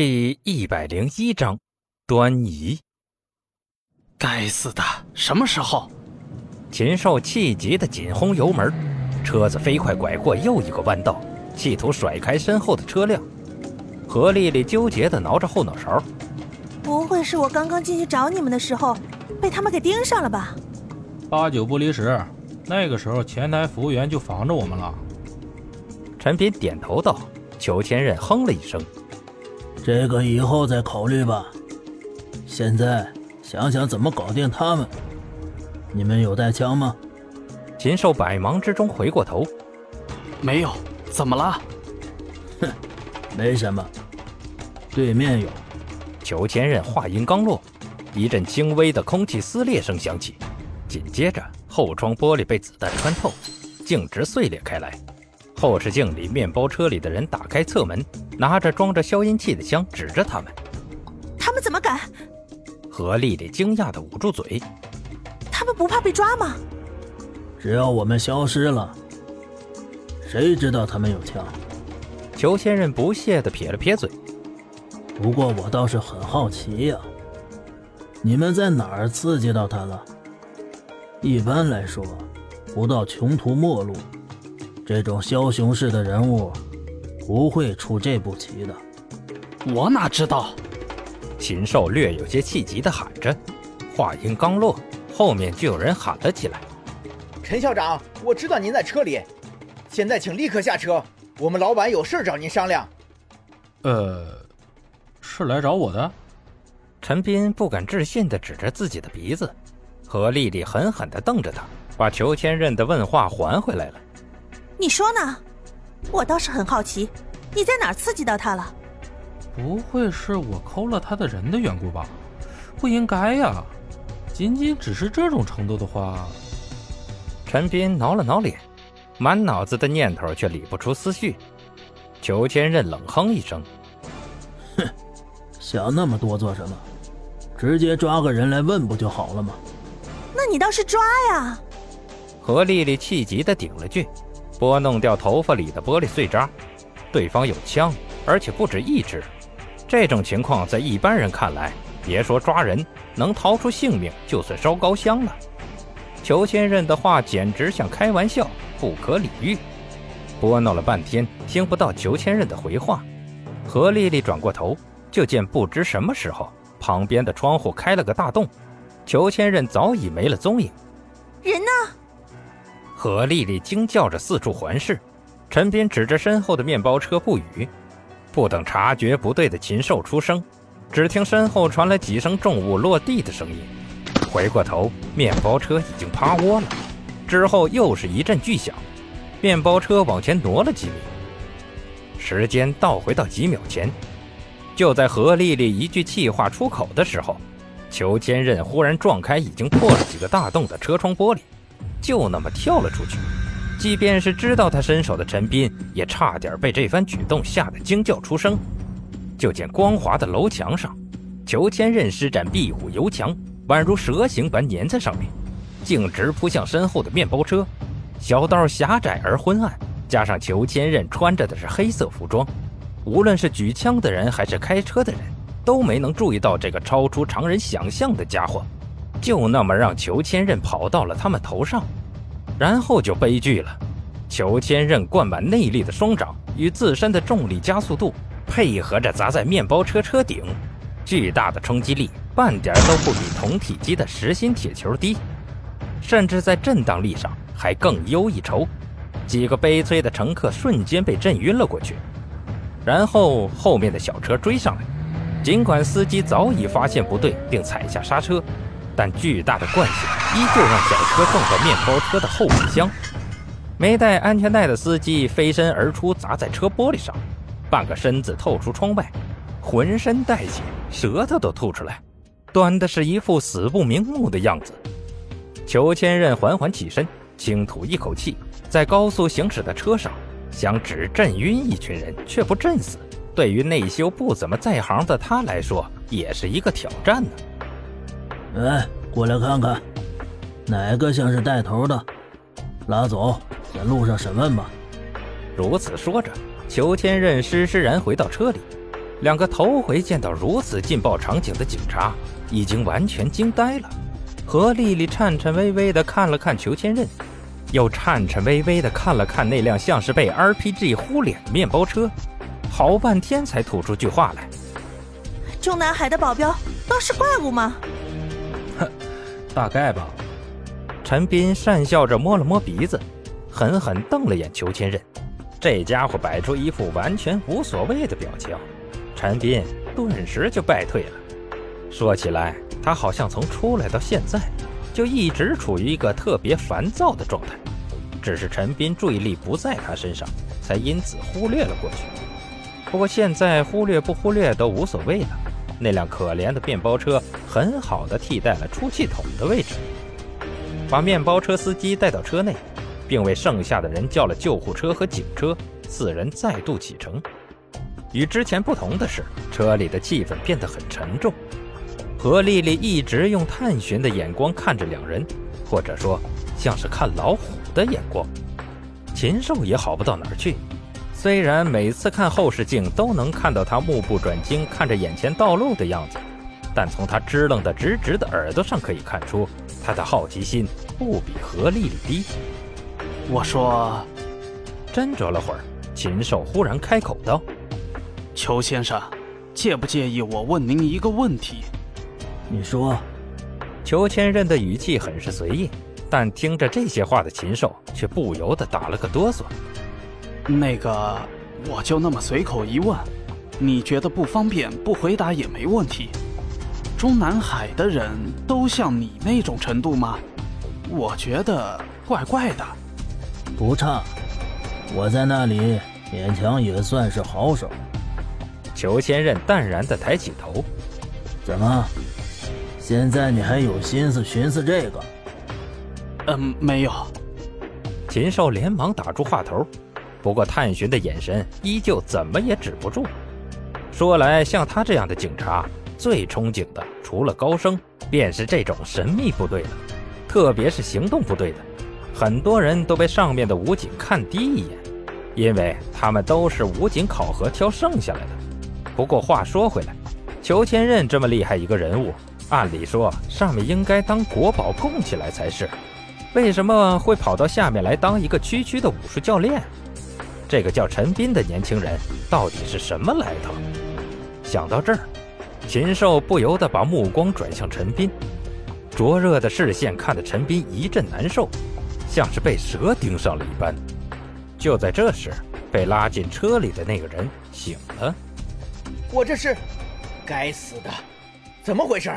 第一百零一章，端倪。该死的，什么时候？禽兽气急的紧轰油门，车子飞快拐过又一个弯道，企图甩开身后的车辆。何丽丽纠结的挠着后脑勺，不会是我刚刚进去找你们的时候，被他们给盯上了吧？八九不离十，那个时候前台服务员就防着我们了。陈斌点头道。裘千仞哼了一声。这个以后再考虑吧。现在想想怎么搞定他们。你们有带枪吗？禽兽百忙之中回过头，没有。怎么了？哼，没什么。对面有。裘千仞话音刚落，一阵轻微的空气撕裂声响起，紧接着后窗玻璃被子弹穿透，径直碎裂开来。后视镜里，面包车里的人打开侧门，拿着装着消音器的枪指着他们。他们怎么敢？何丽丽惊讶的捂住嘴。他们不怕被抓吗？只要我们消失了，谁知道他们有枪？裘千仞不屑的撇了撇嘴。不过我倒是很好奇呀，你们在哪儿刺激到他了？一般来说，不到穷途末路。这种枭雄式的人物，不会出这步棋的。我哪知道？禽兽略有些气急地喊着，话音刚落，后面就有人喊了起来：“陈校长，我知道您在车里，现在请立刻下车，我们老板有事找您商量。”呃，是来找我的？陈斌不敢置信地指着自己的鼻子，何丽丽狠狠地瞪着他，把裘千仞的问话还回来了。你说呢？我倒是很好奇，你在哪儿刺激到他了？不会是我抠了他的人的缘故吧？不应该呀！仅仅只是这种程度的话，陈斌挠了挠脸，满脑子的念头却理不出思绪。裘千仞冷哼一声：“哼，想那么多做什么？直接抓个人来问不就好了吗？”那你倒是抓呀！何丽丽气急的顶了句。拨弄掉头发里的玻璃碎渣，对方有枪，而且不止一支。这种情况在一般人看来，别说抓人，能逃出性命就算烧高香了。裘千仞的话简直像开玩笑，不可理喻。拨弄了半天，听不到裘千仞的回话。何丽丽转过头，就见不知什么时候，旁边的窗户开了个大洞，裘千仞早已没了踪影。人呢？何丽丽惊叫着四处环视，陈斌指着身后的面包车不语。不等察觉不对的禽兽出声，只听身后传来几声重物落地的声音。回过头，面包车已经趴窝了。之后又是一阵巨响，面包车往前挪了几米。时间倒回到几秒前，就在何丽丽一句气话出口的时候，裘千仞忽然撞开已经破了几个大洞的车窗玻璃。就那么跳了出去，即便是知道他身手的陈斌，也差点被这番举动吓得惊叫出声。就见光滑的楼墙上，裘千仞施展壁虎游墙，宛如蛇形般粘在上面，径直扑向身后的面包车。小道狭窄而昏暗，加上裘千仞穿着的是黑色服装，无论是举枪的人还是开车的人，都没能注意到这个超出常人想象的家伙。就那么让裘千仞跑到了他们头上，然后就悲剧了。裘千仞灌满内力的双掌与自身的重力加速度配合着砸在面包车车顶，巨大的冲击力半点都不比同体积的实心铁球低，甚至在震荡力上还更优一筹。几个悲催的乘客瞬间被震晕了过去，然后后面的小车追上来，尽管司机早已发现不对并踩下刹车。但巨大的惯性依旧让小车撞到面包车的后备箱，没带安全带的司机飞身而出，砸在车玻璃上，半个身子透出窗外，浑身带血，舌头都吐出来，端的是一副死不瞑目的样子。裘千仞缓缓起身，轻吐一口气，在高速行驶的车上，想只震晕一群人，却不震死，对于内修不怎么在行的他来说，也是一个挑战呢。哎，过来看看，哪个像是带头的？拉走，在路上审问吧。如此说着，裘千仞施施然回到车里，两个头回见到如此劲爆场景的警察，已经完全惊呆了。何丽丽颤颤巍巍地看了看裘千仞，又颤颤巍巍地看了看那辆像是被 RPG 呼脸的面包车，好半天才吐出句话来：“中南海的保镖都是怪物吗？”“，大概吧。”陈斌讪笑着摸了摸鼻子，狠狠瞪了眼裘千仞。这家伙摆出一副完全无所谓的表情，陈斌顿时就败退了。说起来，他好像从出来到现在，就一直处于一个特别烦躁的状态。只是陈斌注意力不在他身上，才因此忽略了过去。不过现在忽略不忽略都无所谓了。那辆可怜的面包车很好的替代了出气筒的位置，把面包车司机带到车内。并为剩下的人叫了救护车和警车，四人再度启程。与之前不同的是，车里的气氛变得很沉重。何丽丽一直用探寻的眼光看着两人，或者说像是看老虎的眼光。禽兽也好不到哪儿去，虽然每次看后视镜都能看到他目不转睛看着眼前道路的样子，但从他支棱的直直的耳朵上可以看出，他的好奇心不比何丽丽低。我说，斟酌了会儿，禽兽忽然开口道：“裘先生，介不介意我问您一个问题？”你说。裘千仞的语气很是随意，但听着这些话的禽兽却不由得打了个哆嗦。那个，我就那么随口一问，你觉得不方便不回答也没问题。中南海的人都像你那种程度吗？我觉得怪怪的。不差，我在那里勉强也算是好手。裘千仞淡然地抬起头：“怎么，现在你还有心思寻思这个？”“嗯，没有。”秦少连忙打住话头，不过探寻的眼神依旧怎么也止不住。说来，像他这样的警察，最憧憬的除了高升，便是这种神秘部队了，特别是行动部队的。很多人都被上面的武警看低一眼，因为他们都是武警考核挑剩下来的。不过话说回来，裘千仞这么厉害一个人物，按理说上面应该当国宝供起来才是，为什么会跑到下面来当一个区区的武术教练？这个叫陈斌的年轻人到底是什么来头？想到这儿，禽兽不由得把目光转向陈斌，灼热的视线看得陈斌一阵难受。像是被蛇盯上了一般。就在这时，被拉进车里的那个人醒了。我这是，该死的，怎么回事？